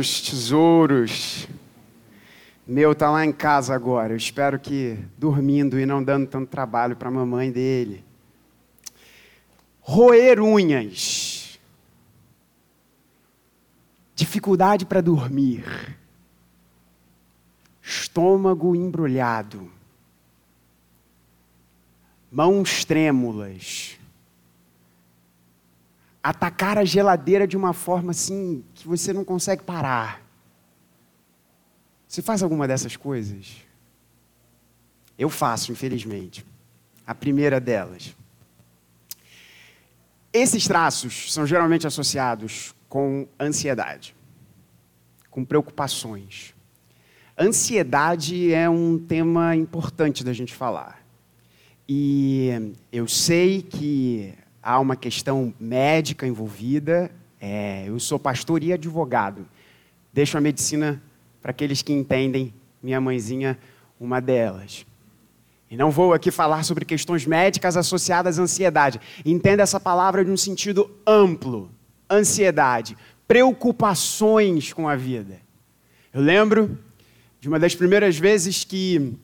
Os tesouros. Meu tá lá em casa agora. Eu espero que dormindo e não dando tanto trabalho para a mamãe dele. Roer unhas. Dificuldade para dormir. Estômago embrulhado. Mãos trêmulas atacar a geladeira de uma forma assim que você não consegue parar. Você faz alguma dessas coisas? Eu faço, infelizmente. A primeira delas. Esses traços são geralmente associados com ansiedade, com preocupações. Ansiedade é um tema importante da gente falar. E eu sei que há uma questão médica envolvida. É, eu sou pastor e advogado. Deixo a medicina para aqueles que entendem, minha mãezinha, uma delas. E não vou aqui falar sobre questões médicas associadas à ansiedade. Entenda essa palavra de um sentido amplo: ansiedade, preocupações com a vida. Eu lembro de uma das primeiras vezes que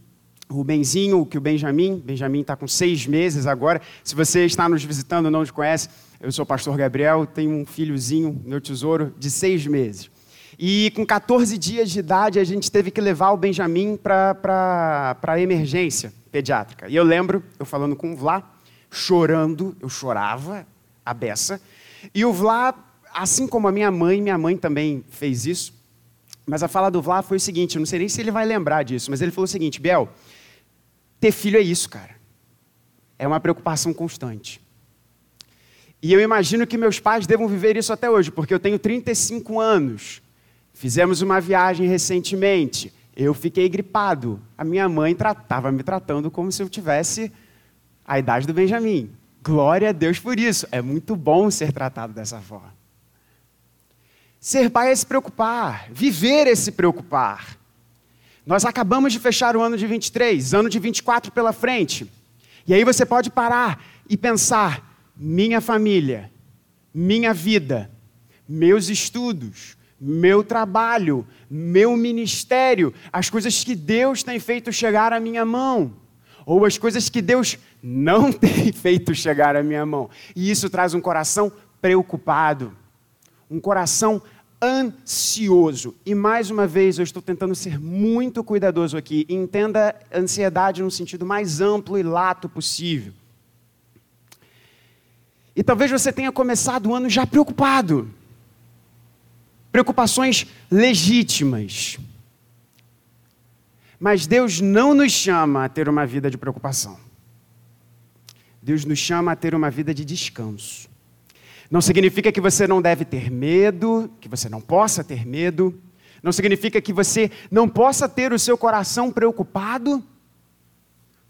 o Benzinho, que o Benjamin, Benjamin está com seis meses agora. Se você está nos visitando não nos conhece, eu sou o pastor Gabriel, tenho um filhozinho, meu tesouro, de seis meses. E com 14 dias de idade, a gente teve que levar o Benjamin para a emergência pediátrica. E eu lembro, eu falando com o Vlá, chorando, eu chorava, a beça. E o Vlá, assim como a minha mãe, minha mãe também fez isso, mas a fala do Vlá foi o seguinte, eu não sei nem se ele vai lembrar disso, mas ele falou o seguinte, Biel, ter filho é isso, cara. É uma preocupação constante. E eu imagino que meus pais devam viver isso até hoje, porque eu tenho 35 anos. Fizemos uma viagem recentemente. Eu fiquei gripado. A minha mãe estava me tratando como se eu tivesse a idade do Benjamin. Glória a Deus por isso. É muito bom ser tratado dessa forma. Ser pai é se preocupar, viver é se preocupar. Nós acabamos de fechar o ano de 23, ano de 24 pela frente. E aí você pode parar e pensar: minha família, minha vida, meus estudos, meu trabalho, meu ministério, as coisas que Deus tem feito chegar à minha mão, ou as coisas que Deus não tem feito chegar à minha mão. E isso traz um coração preocupado, um coração ansioso. E mais uma vez eu estou tentando ser muito cuidadoso aqui. Entenda ansiedade no sentido mais amplo e lato possível. E talvez você tenha começado o ano já preocupado. Preocupações legítimas. Mas Deus não nos chama a ter uma vida de preocupação. Deus nos chama a ter uma vida de descanso. Não significa que você não deve ter medo, que você não possa ter medo. Não significa que você não possa ter o seu coração preocupado,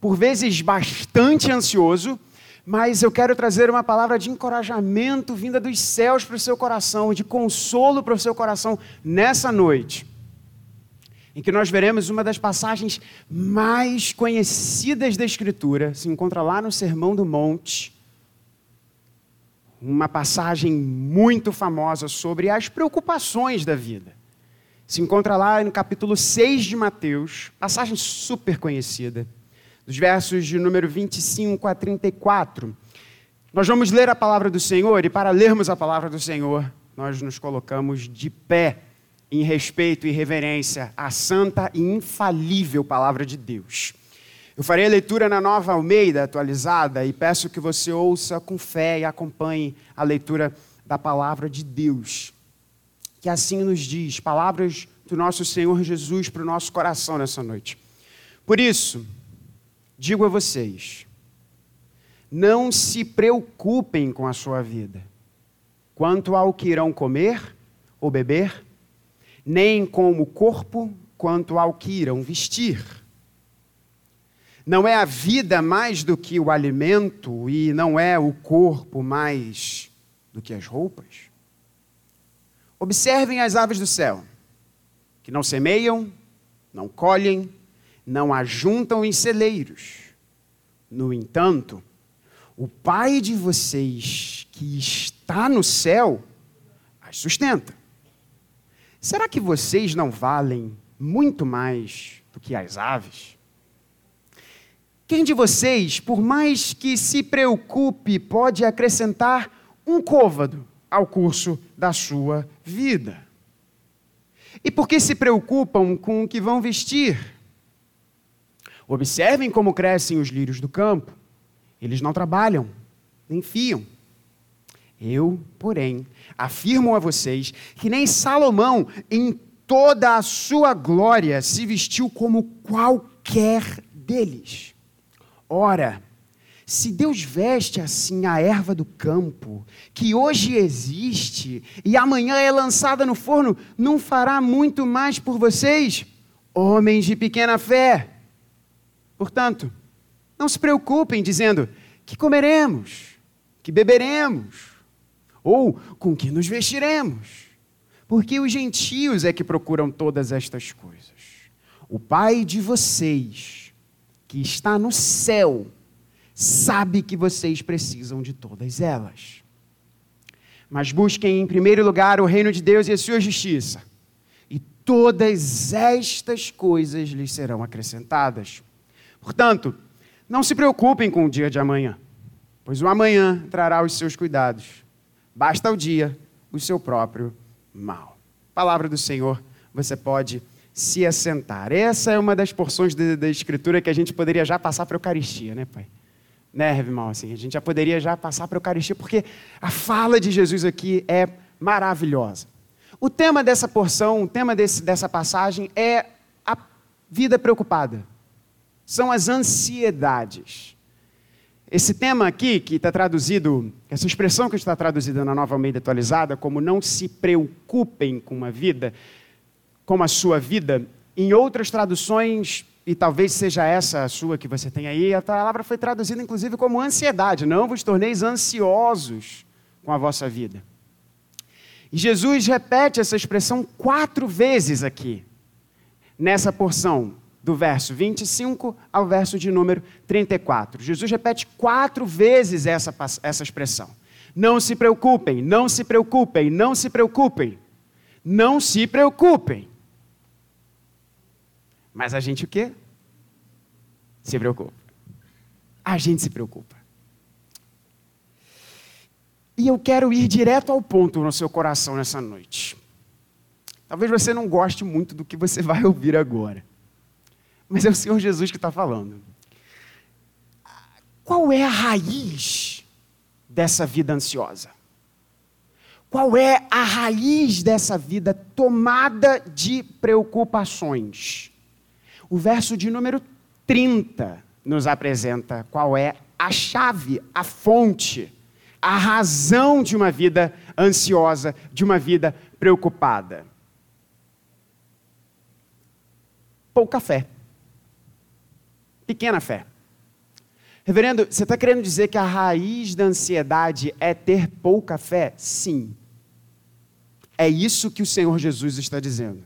por vezes bastante ansioso, mas eu quero trazer uma palavra de encorajamento vinda dos céus para o seu coração, de consolo para o seu coração nessa noite, em que nós veremos uma das passagens mais conhecidas da Escritura, se encontra lá no Sermão do Monte, uma passagem muito famosa sobre as preocupações da vida. Se encontra lá no capítulo 6 de Mateus, passagem super conhecida, dos versos de número 25 a 34. Nós vamos ler a palavra do Senhor e, para lermos a palavra do Senhor, nós nos colocamos de pé em respeito e reverência à santa e infalível palavra de Deus. Eu farei a leitura na nova Almeida atualizada e peço que você ouça com fé e acompanhe a leitura da palavra de Deus. Que assim nos diz, palavras do nosso Senhor Jesus para o nosso coração nessa noite. Por isso, digo a vocês, não se preocupem com a sua vida, quanto ao que irão comer ou beber, nem com o corpo, quanto ao que irão vestir. Não é a vida mais do que o alimento e não é o corpo mais do que as roupas? Observem as aves do céu, que não semeiam, não colhem, não ajuntam em celeiros. No entanto, o Pai de vocês que está no céu as sustenta. Será que vocês não valem muito mais do que as aves? Quem de vocês, por mais que se preocupe, pode acrescentar um côvado ao curso da sua vida? E por que se preocupam com o que vão vestir? Observem como crescem os lírios do campo. Eles não trabalham, nem fiam. Eu, porém, afirmo a vocês que nem Salomão, em toda a sua glória, se vestiu como qualquer deles. Ora, se Deus veste assim a erva do campo, que hoje existe e amanhã é lançada no forno, não fará muito mais por vocês, homens de pequena fé? Portanto, não se preocupem dizendo que comeremos, que beberemos, ou com que nos vestiremos, porque os gentios é que procuram todas estas coisas. O Pai de vocês, que está no céu, sabe que vocês precisam de todas elas. Mas busquem em primeiro lugar o reino de Deus e a sua justiça, e todas estas coisas lhes serão acrescentadas. Portanto, não se preocupem com o dia de amanhã, pois o amanhã trará os seus cuidados. Basta o dia o seu próprio mal. Palavra do Senhor, você pode se assentar. Essa é uma das porções da Escritura que a gente poderia já passar para a Eucaristia, né, Pai? Né, irmão? Assim, a gente já poderia já passar para a Eucaristia, porque a fala de Jesus aqui é maravilhosa. O tema dessa porção, o tema desse, dessa passagem é a vida preocupada são as ansiedades. Esse tema aqui, que está traduzido, essa expressão que está traduzida na nova Almeida atualizada, como não se preocupem com uma vida, como a sua vida, em outras traduções, e talvez seja essa a sua que você tem aí, a palavra foi traduzida inclusive como ansiedade. Não vos torneis ansiosos com a vossa vida. E Jesus repete essa expressão quatro vezes aqui, nessa porção do verso 25 ao verso de número 34. Jesus repete quatro vezes essa, essa expressão. Não se preocupem, não se preocupem, não se preocupem. Não se preocupem. Mas a gente o quê? Se preocupa. A gente se preocupa. E eu quero ir direto ao ponto no seu coração nessa noite. Talvez você não goste muito do que você vai ouvir agora. Mas é o Senhor Jesus que está falando. Qual é a raiz dessa vida ansiosa? Qual é a raiz dessa vida tomada de preocupações? O verso de número 30 nos apresenta qual é a chave, a fonte, a razão de uma vida ansiosa, de uma vida preocupada. Pouca fé pequena fé. Reverendo, você está querendo dizer que a raiz da ansiedade é ter pouca fé? Sim. É isso que o Senhor Jesus está dizendo.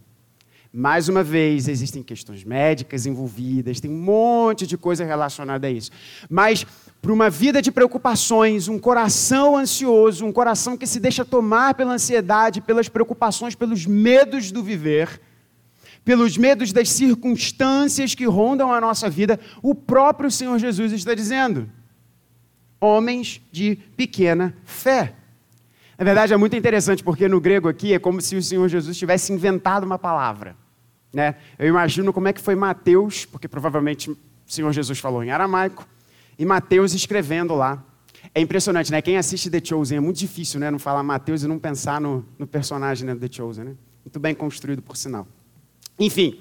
Mais uma vez, existem questões médicas envolvidas, tem um monte de coisa relacionada a isso. Mas, para uma vida de preocupações, um coração ansioso, um coração que se deixa tomar pela ansiedade, pelas preocupações, pelos medos do viver, pelos medos das circunstâncias que rondam a nossa vida, o próprio Senhor Jesus está dizendo: homens de pequena fé. Na verdade, é muito interessante, porque no grego aqui é como se o Senhor Jesus tivesse inventado uma palavra. Né? Eu imagino como é que foi Mateus, porque provavelmente o Senhor Jesus falou em aramaico, e Mateus escrevendo lá. É impressionante, né? Quem assiste The Chosen é muito difícil, né? Não falar Mateus e não pensar no, no personagem né, do The Chosen, né? Muito bem construído, por sinal. Enfim.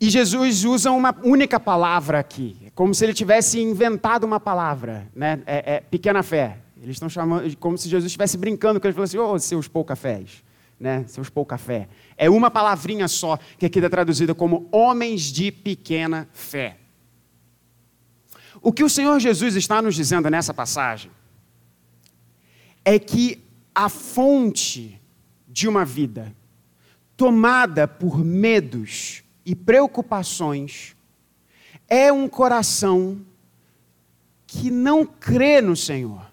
E Jesus usa uma única palavra aqui, é como se ele tivesse inventado uma palavra, né? É, é pequena fé. Eles estão chamando, como se Jesus estivesse brincando, que ele falou assim: ô, oh, seus pouca fés, né? Seus pouca fé. É uma palavrinha só, que aqui está traduzida como homens de pequena fé. O que o Senhor Jesus está nos dizendo nessa passagem é que a fonte de uma vida tomada por medos e preocupações, é um coração que não crê no Senhor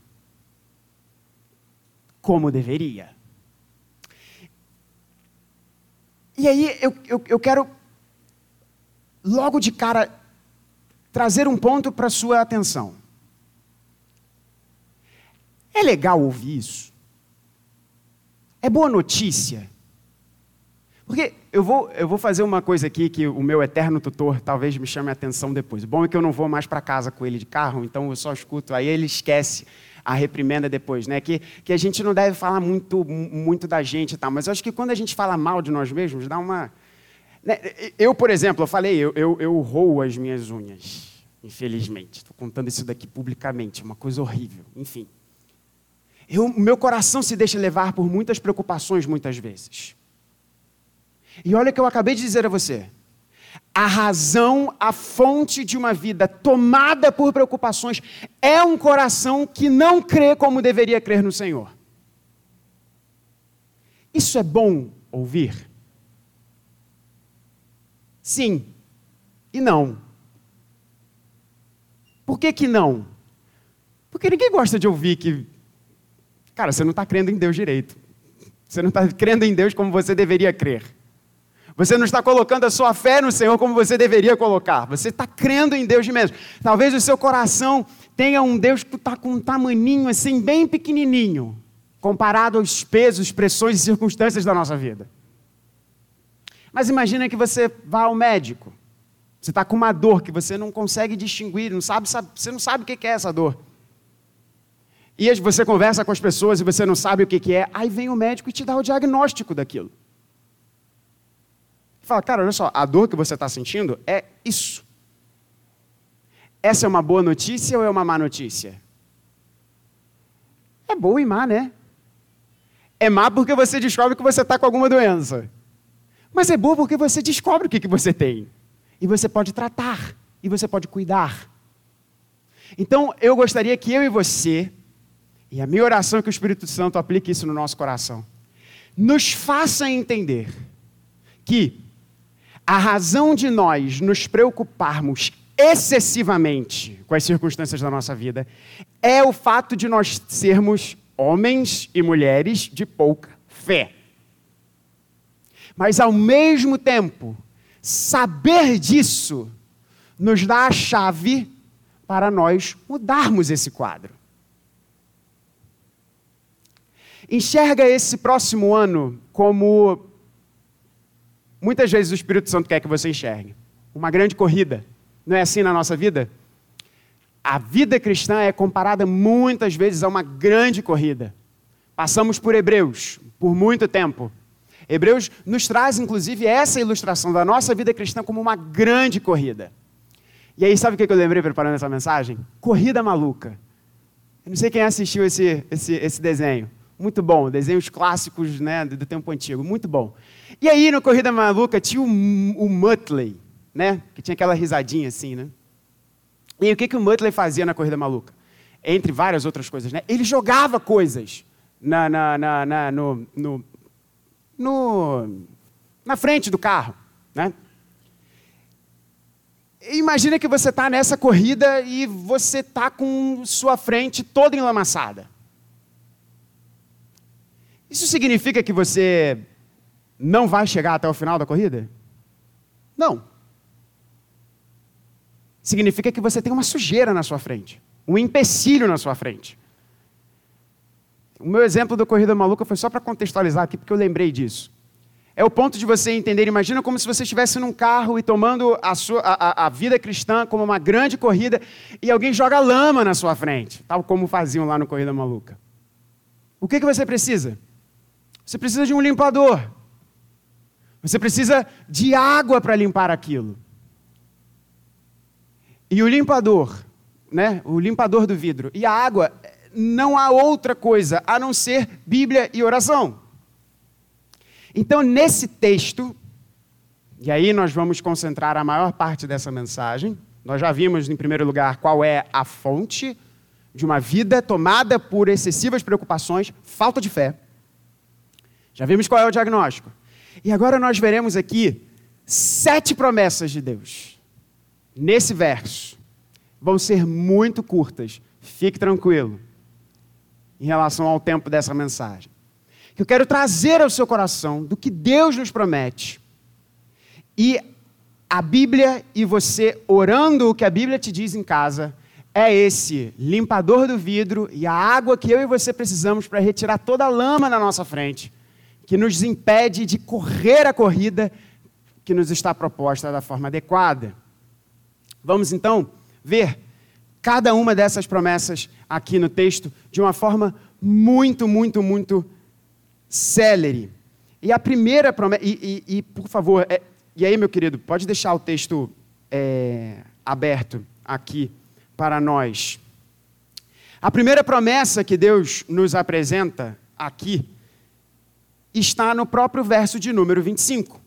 como deveria. E aí eu, eu, eu quero, logo de cara, trazer um ponto para sua atenção. É legal ouvir isso? É boa notícia? Porque eu vou, eu vou fazer uma coisa aqui que o meu eterno tutor talvez me chame a atenção depois. O bom é que eu não vou mais para casa com ele de carro, então eu só escuto. Aí ele esquece a reprimenda depois, né? Que, que a gente não deve falar muito, muito da gente e tal. Mas eu acho que quando a gente fala mal de nós mesmos, dá uma. Né? Eu, por exemplo, eu falei, eu, eu, eu roo as minhas unhas, infelizmente. Estou contando isso daqui publicamente, uma coisa horrível. Enfim. O meu coração se deixa levar por muitas preocupações, muitas vezes. E olha o que eu acabei de dizer a você. A razão, a fonte de uma vida tomada por preocupações é um coração que não crê como deveria crer no Senhor. Isso é bom ouvir? Sim e não. Por que, que não? Porque ninguém gosta de ouvir que, cara, você não está crendo em Deus direito. Você não está crendo em Deus como você deveria crer. Você não está colocando a sua fé no Senhor como você deveria colocar. Você está crendo em Deus mesmo. Talvez o seu coração tenha um Deus que está com um tamaninho assim, bem pequenininho, comparado aos pesos, pressões e circunstâncias da nossa vida. Mas imagina que você vá ao médico. Você está com uma dor que você não consegue distinguir, não sabe, sabe, você não sabe o que é essa dor. E você conversa com as pessoas e você não sabe o que é. Aí vem o médico e te dá o diagnóstico daquilo. Fala, cara, olha só, a dor que você está sentindo é isso. Essa é uma boa notícia ou é uma má notícia? É boa e má, né? É má porque você descobre que você está com alguma doença. Mas é boa porque você descobre o que, que você tem. E você pode tratar. E você pode cuidar. Então, eu gostaria que eu e você, e a minha oração é que o Espírito Santo aplique isso no nosso coração, nos faça entender que a razão de nós nos preocuparmos excessivamente com as circunstâncias da nossa vida é o fato de nós sermos homens e mulheres de pouca fé. Mas, ao mesmo tempo, saber disso nos dá a chave para nós mudarmos esse quadro. Enxerga esse próximo ano como Muitas vezes o Espírito Santo quer que você enxergue. Uma grande corrida. Não é assim na nossa vida? A vida cristã é comparada muitas vezes a uma grande corrida. Passamos por Hebreus por muito tempo. Hebreus nos traz, inclusive, essa ilustração da nossa vida cristã como uma grande corrida. E aí, sabe o que eu lembrei preparando essa mensagem? Corrida Maluca. Eu não sei quem assistiu esse, esse, esse desenho. Muito bom, desenhos clássicos né, do tempo antigo, muito bom. E aí, no Corrida Maluca, tinha o, o Muttley, né, que tinha aquela risadinha assim, né? E o que, que o Muttley fazia na Corrida Maluca? Entre várias outras coisas, né? Ele jogava coisas na, na, na, na no, no, no, na frente do carro, né? Imagina que você está nessa corrida e você está com sua frente toda enlamaçada. Isso significa que você não vai chegar até o final da corrida? Não. Significa que você tem uma sujeira na sua frente, um empecilho na sua frente. O meu exemplo da corrida maluca foi só para contextualizar aqui, porque eu lembrei disso. É o ponto de você entender, imagina como se você estivesse num carro e tomando a, sua, a, a vida cristã como uma grande corrida e alguém joga lama na sua frente, tal como faziam lá no Corrida Maluca. O que, que você precisa? Você precisa de um limpador. Você precisa de água para limpar aquilo. E o limpador, né? O limpador do vidro e a água, não há outra coisa a não ser Bíblia e oração. Então, nesse texto, e aí nós vamos concentrar a maior parte dessa mensagem. Nós já vimos, em primeiro lugar, qual é a fonte de uma vida tomada por excessivas preocupações, falta de fé. Já vimos qual é o diagnóstico. E agora nós veremos aqui sete promessas de Deus. Nesse verso. Vão ser muito curtas. Fique tranquilo. Em relação ao tempo dessa mensagem. Que eu quero trazer ao seu coração do que Deus nos promete E a Bíblia e você orando o que a Bíblia te diz em casa é esse limpador do vidro e a água que eu e você precisamos para retirar toda a lama na nossa frente, que nos impede de correr a corrida que nos está proposta da forma adequada. Vamos então ver cada uma dessas promessas aqui no texto de uma forma muito, muito, muito célere. E a primeira promessa, e, e, e por favor, é, e aí, meu querido, pode deixar o texto é, aberto aqui para nós. A primeira promessa que Deus nos apresenta aqui está no próprio verso de número 25.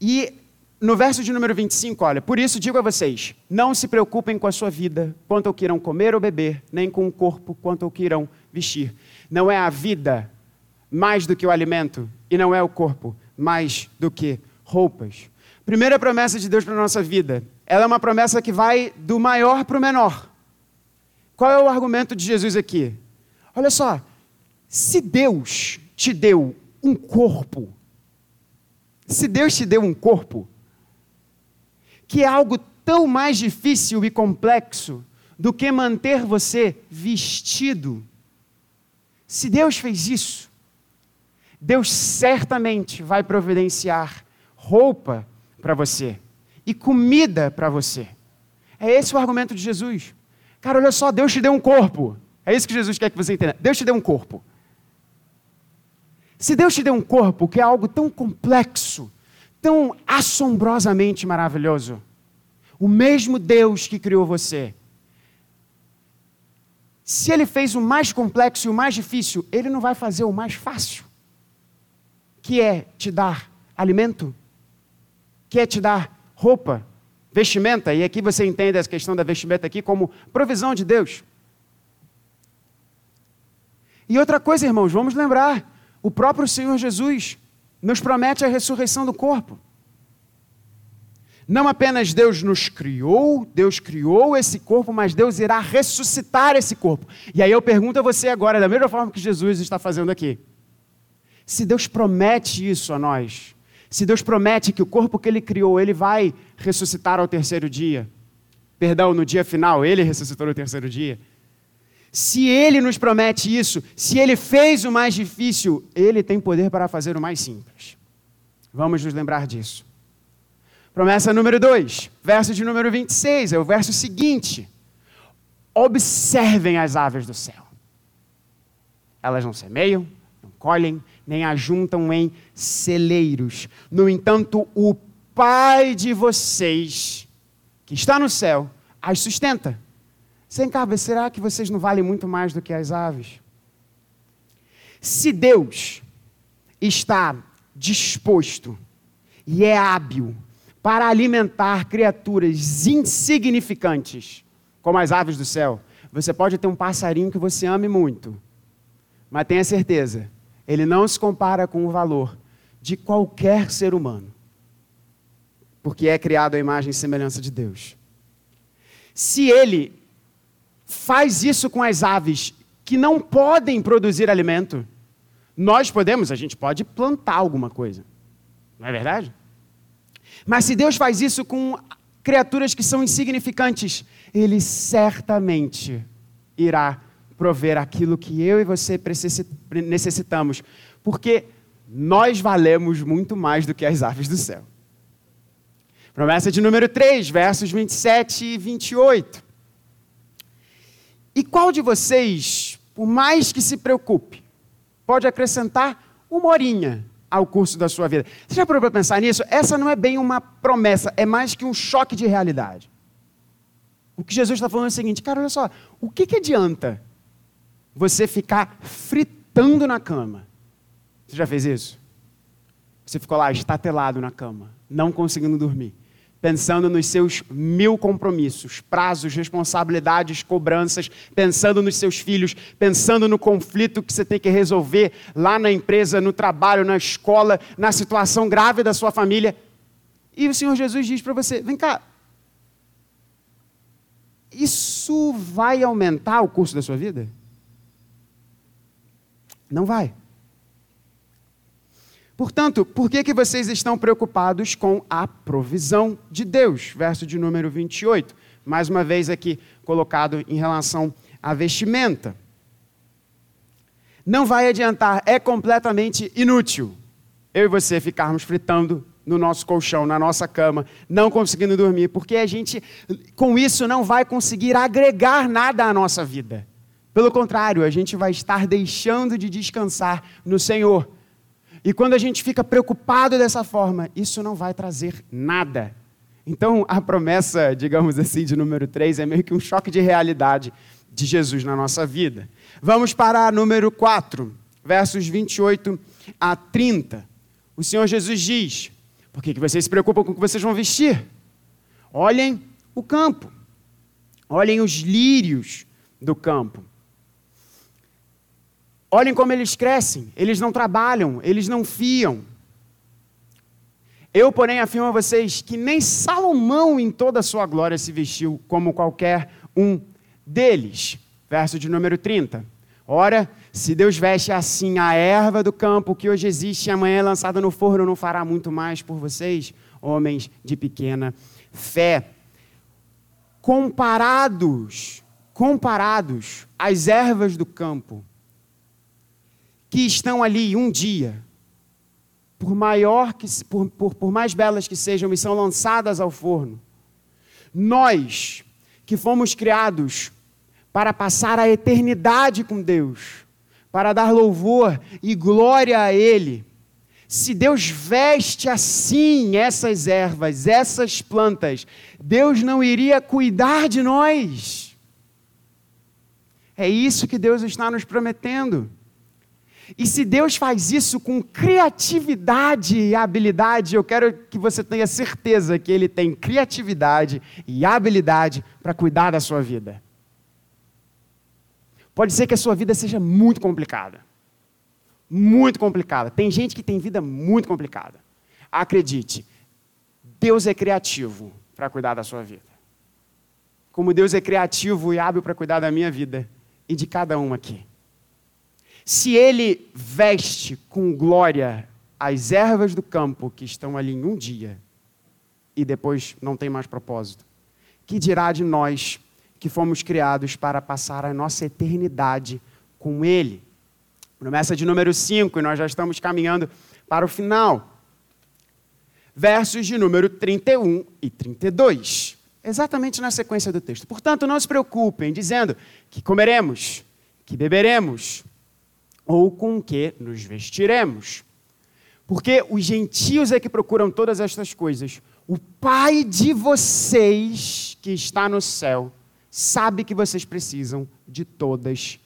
E no verso de número 25, olha, por isso digo a vocês: não se preocupem com a sua vida, quanto ao que irão comer ou beber, nem com o corpo, quanto ao que irão vestir. Não é a vida mais do que o alimento, e não é o corpo mais do que roupas. Primeira promessa de Deus para a nossa vida, ela é uma promessa que vai do maior para o menor. Qual é o argumento de Jesus aqui? Olha só, se Deus te deu um corpo, se Deus te deu um corpo, que é algo tão mais difícil e complexo do que manter você vestido, se Deus fez isso, Deus certamente vai providenciar roupa para você e comida para você. É esse o argumento de Jesus. Cara, olha só, Deus te deu um corpo. É isso que Jesus quer que você entenda. Deus te deu um corpo. Se Deus te deu um corpo que é algo tão complexo, tão assombrosamente maravilhoso, o mesmo Deus que criou você, se Ele fez o mais complexo e o mais difícil, Ele não vai fazer o mais fácil que é te dar alimento, que é te dar roupa, vestimenta, e aqui você entende a questão da vestimenta aqui como provisão de Deus. E outra coisa, irmãos, vamos lembrar, o próprio Senhor Jesus nos promete a ressurreição do corpo. Não apenas Deus nos criou, Deus criou esse corpo, mas Deus irá ressuscitar esse corpo. E aí eu pergunto a você agora, da mesma forma que Jesus está fazendo aqui. Se Deus promete isso a nós, se Deus promete que o corpo que Ele criou, Ele vai ressuscitar ao terceiro dia, perdão, no dia final, Ele ressuscitou no terceiro dia. Se Ele nos promete isso, se Ele fez o mais difícil, Ele tem poder para fazer o mais simples. Vamos nos lembrar disso. Promessa número 2, verso de número 26, é o verso seguinte. Observem as aves do céu. Elas não semeiam, não colhem, nem ajuntam em celeiros. No entanto, o Pai de vocês, que está no céu, as sustenta. Sem cá, será que vocês não valem muito mais do que as aves? Se Deus está disposto e é hábil para alimentar criaturas insignificantes, como as aves do céu, você pode ter um passarinho que você ame muito, mas tenha certeza, ele não se compara com o valor de qualquer ser humano, porque é criado à imagem e semelhança de Deus. Se ele faz isso com as aves que não podem produzir alimento, nós podemos, a gente pode plantar alguma coisa, não é verdade? Mas se Deus faz isso com criaturas que são insignificantes, Ele certamente irá prover aquilo que eu e você necessitamos, porque nós valemos muito mais do que as aves do céu. Promessa de número 3, versos 27 e 28. E qual de vocês, por mais que se preocupe, pode acrescentar uma horinha ao curso da sua vida? Você já parou para pensar nisso? Essa não é bem uma promessa, é mais que um choque de realidade. O que Jesus está falando é o seguinte, cara, olha só, o que, que adianta você ficar fritando na cama. Você já fez isso? Você ficou lá estatelado na cama, não conseguindo dormir, pensando nos seus mil compromissos, prazos, responsabilidades, cobranças, pensando nos seus filhos, pensando no conflito que você tem que resolver lá na empresa, no trabalho, na escola, na situação grave da sua família. E o Senhor Jesus diz para você: vem cá, isso vai aumentar o curso da sua vida? Não vai. Portanto, por que, que vocês estão preocupados com a provisão de Deus? Verso de número 28. Mais uma vez aqui colocado em relação à vestimenta. Não vai adiantar, é completamente inútil eu e você ficarmos fritando no nosso colchão, na nossa cama, não conseguindo dormir, porque a gente, com isso, não vai conseguir agregar nada à nossa vida. Pelo contrário, a gente vai estar deixando de descansar no Senhor. E quando a gente fica preocupado dessa forma, isso não vai trazer nada. Então, a promessa, digamos assim, de número 3 é meio que um choque de realidade de Jesus na nossa vida. Vamos para número 4, versos 28 a 30. O Senhor Jesus diz: Por que vocês se preocupam com o que vocês vão vestir? Olhem o campo, olhem os lírios do campo. Olhem como eles crescem, eles não trabalham, eles não fiam. Eu, porém, afirmo a vocês que nem Salomão em toda a sua glória se vestiu como qualquer um deles. Verso de número 30. Ora, se Deus veste assim a erva do campo que hoje existe e amanhã é lançada no forno, não fará muito mais por vocês, homens de pequena fé. Comparados, comparados às ervas do campo, que estão ali um dia, por maior que por, por, por mais belas que sejam, e são lançadas ao forno. Nós, que fomos criados para passar a eternidade com Deus, para dar louvor e glória a Ele. Se Deus veste assim essas ervas, essas plantas, Deus não iria cuidar de nós. É isso que Deus está nos prometendo. E se Deus faz isso com criatividade e habilidade, eu quero que você tenha certeza que Ele tem criatividade e habilidade para cuidar da sua vida. Pode ser que a sua vida seja muito complicada. Muito complicada. Tem gente que tem vida muito complicada. Acredite, Deus é criativo para cuidar da sua vida. Como Deus é criativo e hábil para cuidar da minha vida e de cada um aqui. Se Ele veste com glória as ervas do campo que estão ali em um dia e depois não tem mais propósito, que dirá de nós que fomos criados para passar a nossa eternidade com Ele. Promessa de número 5, e nós já estamos caminhando para o final. Versos de número 31 e 32. Exatamente na sequência do texto. Portanto, não se preocupem dizendo que comeremos, que beberemos, ou com que nos vestiremos. Porque os gentios é que procuram todas estas coisas. O Pai de vocês, que está no céu, sabe que vocês precisam de todas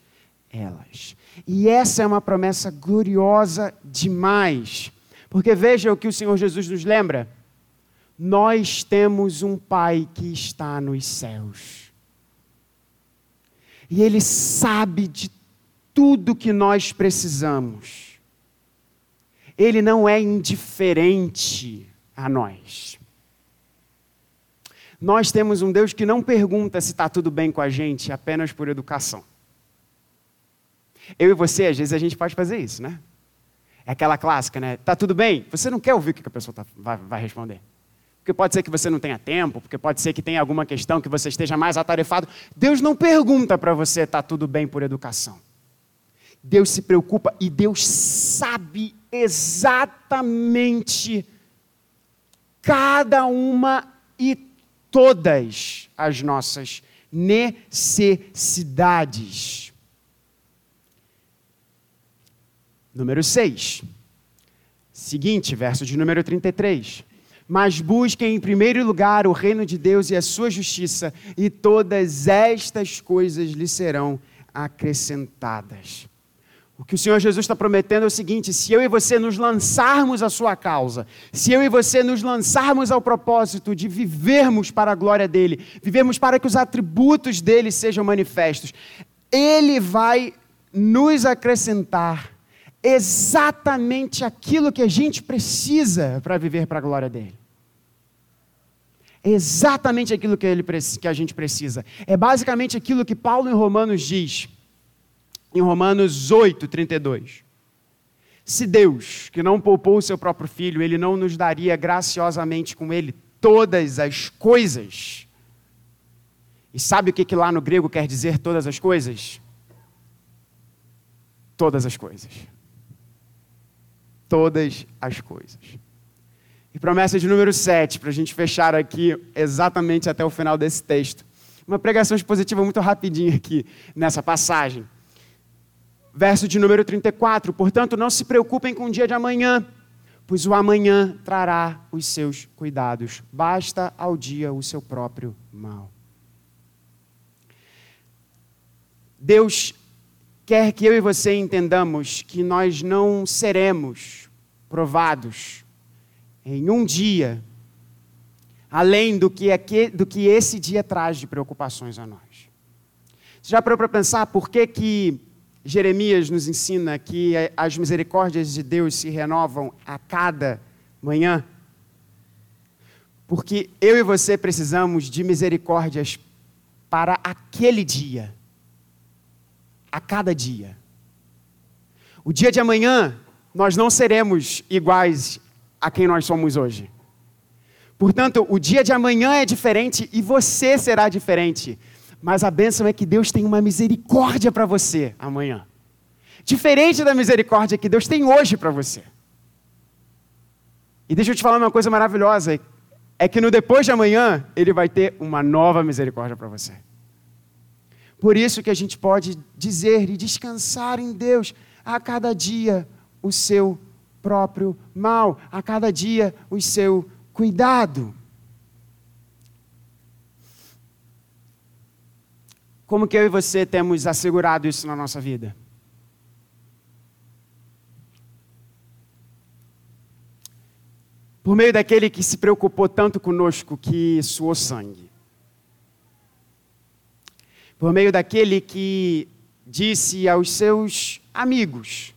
elas. E essa é uma promessa gloriosa demais. Porque veja o que o Senhor Jesus nos lembra. Nós temos um Pai que está nos céus. E Ele sabe de tudo que nós precisamos. Ele não é indiferente a nós. Nós temos um Deus que não pergunta se está tudo bem com a gente apenas por educação. Eu e você, às vezes, a gente pode fazer isso, né? É aquela clássica, né? Tá tudo bem? Você não quer ouvir o que a pessoa tá, vai, vai responder. Porque pode ser que você não tenha tempo, porque pode ser que tenha alguma questão que você esteja mais atarefado. Deus não pergunta para você, está tudo bem por educação. Deus se preocupa e Deus sabe exatamente cada uma e todas as nossas necessidades. Número 6. Seguinte, verso de número 33. Mas busquem em primeiro lugar o reino de Deus e a sua justiça, e todas estas coisas lhe serão acrescentadas. O que o Senhor Jesus está prometendo é o seguinte: se eu e você nos lançarmos à sua causa, se eu e você nos lançarmos ao propósito de vivermos para a glória dele, vivermos para que os atributos dele sejam manifestos, ele vai nos acrescentar exatamente aquilo que a gente precisa para viver para a glória dele. Exatamente aquilo que, ele, que a gente precisa. É basicamente aquilo que Paulo em Romanos diz em Romanos 8, 32. Se Deus, que não poupou o seu próprio filho, ele não nos daria graciosamente com ele todas as coisas. E sabe o que, que lá no grego quer dizer todas as coisas? Todas as coisas. Todas as coisas. E promessa de número 7, para a gente fechar aqui exatamente até o final desse texto. Uma pregação expositiva muito rapidinha aqui nessa passagem. Verso de número 34. Portanto, não se preocupem com o dia de amanhã, pois o amanhã trará os seus cuidados. Basta ao dia o seu próprio mal. Deus quer que eu e você entendamos que nós não seremos provados em um dia, além do que, aqui, do que esse dia traz de preocupações a nós. Você já parou para pensar por que, que Jeremias nos ensina que as misericórdias de Deus se renovam a cada manhã? Porque eu e você precisamos de misericórdias para aquele dia a cada dia. O dia de amanhã, nós não seremos iguais a quem nós somos hoje. Portanto, o dia de amanhã é diferente e você será diferente. Mas a bênção é que Deus tem uma misericórdia para você amanhã. Diferente da misericórdia que Deus tem hoje para você. E deixa eu te falar uma coisa maravilhosa: é que no depois de amanhã, Ele vai ter uma nova misericórdia para você. Por isso que a gente pode dizer e descansar em Deus a cada dia o seu próprio mal, a cada dia o seu cuidado. Como que eu e você temos assegurado isso na nossa vida? Por meio daquele que se preocupou tanto conosco que suou sangue por meio daquele que disse aos seus amigos: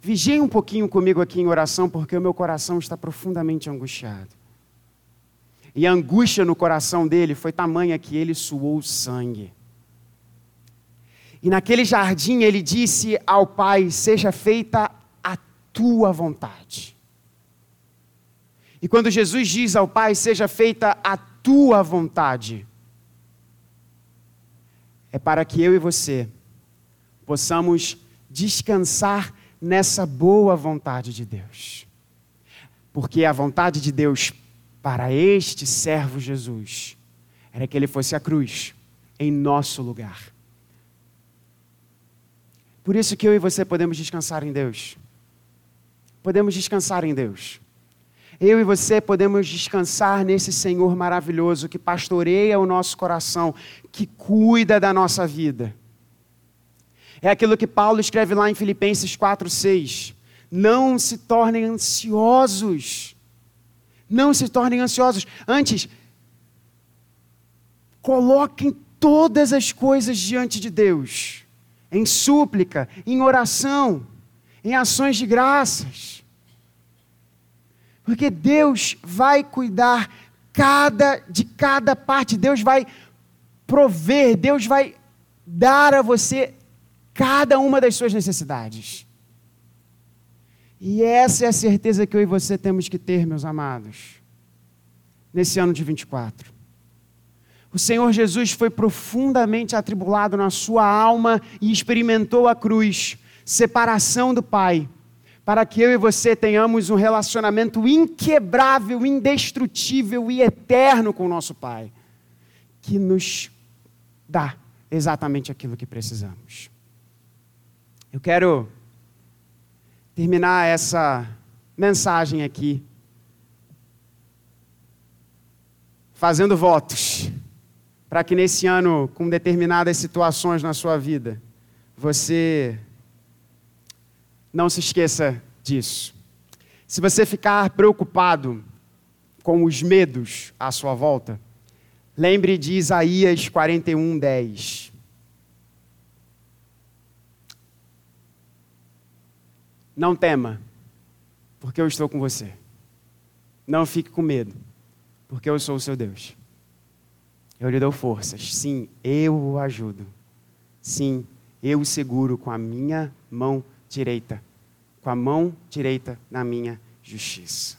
Vigiem um pouquinho comigo aqui em oração, porque o meu coração está profundamente angustiado. E a angústia no coração dele foi tamanha que ele suou sangue. E naquele jardim ele disse ao Pai: Seja feita a tua vontade. E quando Jesus diz ao Pai: Seja feita a tua vontade, é para que eu e você possamos descansar nessa boa vontade de Deus. Porque a vontade de Deus para este servo Jesus era que ele fosse a cruz em nosso lugar. Por isso que eu e você podemos descansar em Deus. Podemos descansar em Deus. Eu e você podemos descansar nesse Senhor maravilhoso que pastoreia o nosso coração, que cuida da nossa vida. É aquilo que Paulo escreve lá em Filipenses 4:6. Não se tornem ansiosos. Não se tornem ansiosos. Antes, coloquem todas as coisas diante de Deus, em súplica, em oração, em ações de graças. Porque Deus vai cuidar cada, de cada parte, Deus vai prover, Deus vai dar a você cada uma das suas necessidades. E essa é a certeza que eu e você temos que ter, meus amados, nesse ano de 24. O Senhor Jesus foi profundamente atribulado na sua alma e experimentou a cruz, separação do Pai para que eu e você tenhamos um relacionamento inquebrável, indestrutível e eterno com o nosso Pai, que nos dá exatamente aquilo que precisamos. Eu quero terminar essa mensagem aqui fazendo votos para que nesse ano, com determinadas situações na sua vida, você não se esqueça disso. Se você ficar preocupado com os medos à sua volta, lembre de Isaías 41, 10. Não tema, porque eu estou com você. Não fique com medo, porque eu sou o seu Deus. Eu lhe dou forças. Sim, eu o ajudo. Sim, eu o seguro com a minha mão direita, com a mão direita na minha justiça.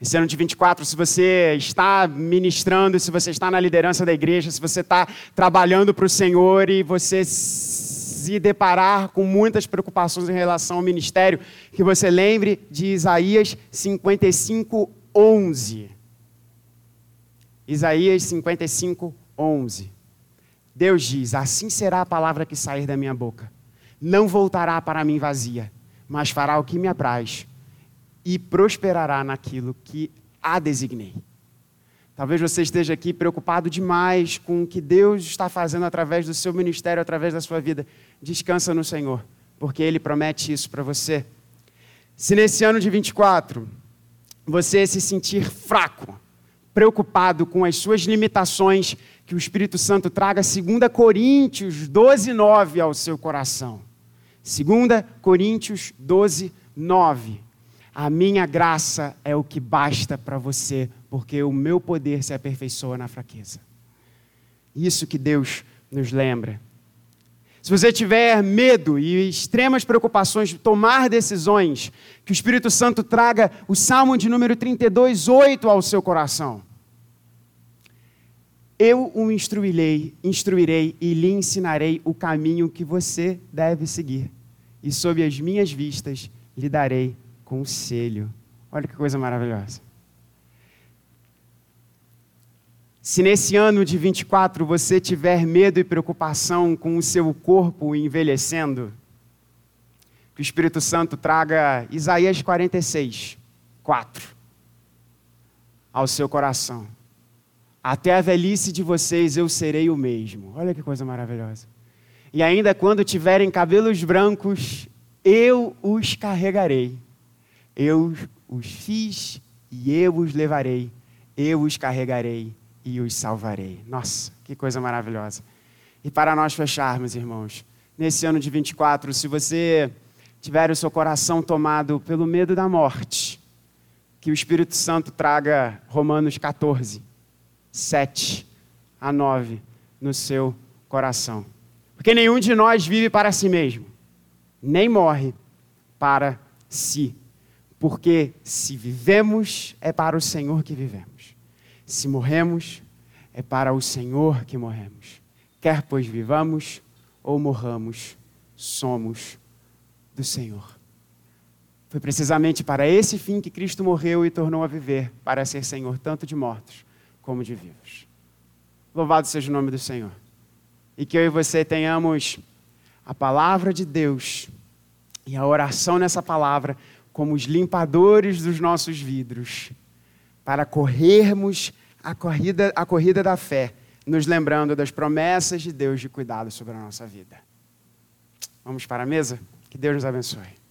Esse ano de 24, se você está ministrando, se você está na liderança da igreja, se você está trabalhando para o Senhor e você se deparar com muitas preocupações em relação ao ministério, que você lembre de Isaías 55, 11. Isaías 55, 11. Deus diz: Assim será a palavra que sair da minha boca. Não voltará para mim vazia, mas fará o que me apraz e prosperará naquilo que a designei. Talvez você esteja aqui preocupado demais com o que Deus está fazendo através do seu ministério, através da sua vida. Descansa no Senhor, porque Ele promete isso para você. Se nesse ano de 24 você se sentir fraco, preocupado com as suas limitações, que o Espírito Santo traga 2 Coríntios 12, 9 ao seu coração. 2 Coríntios 12, 9. A minha graça é o que basta para você, porque o meu poder se aperfeiçoa na fraqueza. Isso que Deus nos lembra. Se você tiver medo e extremas preocupações de tomar decisões, que o Espírito Santo traga o Salmo de número 32, 8 ao seu coração. Eu o instruirei, instruirei e lhe ensinarei o caminho que você deve seguir. E sob as minhas vistas lhe darei conselho. Olha que coisa maravilhosa. Se nesse ano de 24 você tiver medo e preocupação com o seu corpo envelhecendo, que o Espírito Santo traga Isaías 46, 4 ao seu coração. Até a velhice de vocês eu serei o mesmo. Olha que coisa maravilhosa. E ainda quando tiverem cabelos brancos, eu os carregarei. Eu os fiz e eu os levarei. Eu os carregarei e os salvarei. Nossa, que coisa maravilhosa. E para nós fecharmos, irmãos, nesse ano de 24, se você tiver o seu coração tomado pelo medo da morte, que o Espírito Santo traga Romanos 14, 7 a 9 no seu coração. Porque nenhum de nós vive para si mesmo, nem morre para si. Porque se vivemos, é para o Senhor que vivemos. Se morremos, é para o Senhor que morremos. Quer pois vivamos ou morramos, somos do Senhor. Foi precisamente para esse fim que Cristo morreu e tornou a viver, para ser Senhor tanto de mortos como de vivos. Louvado seja o nome do Senhor. E que eu e você tenhamos a palavra de Deus e a oração nessa palavra como os limpadores dos nossos vidros, para corrermos a corrida, a corrida da fé, nos lembrando das promessas de Deus de cuidado sobre a nossa vida. Vamos para a mesa? Que Deus nos abençoe.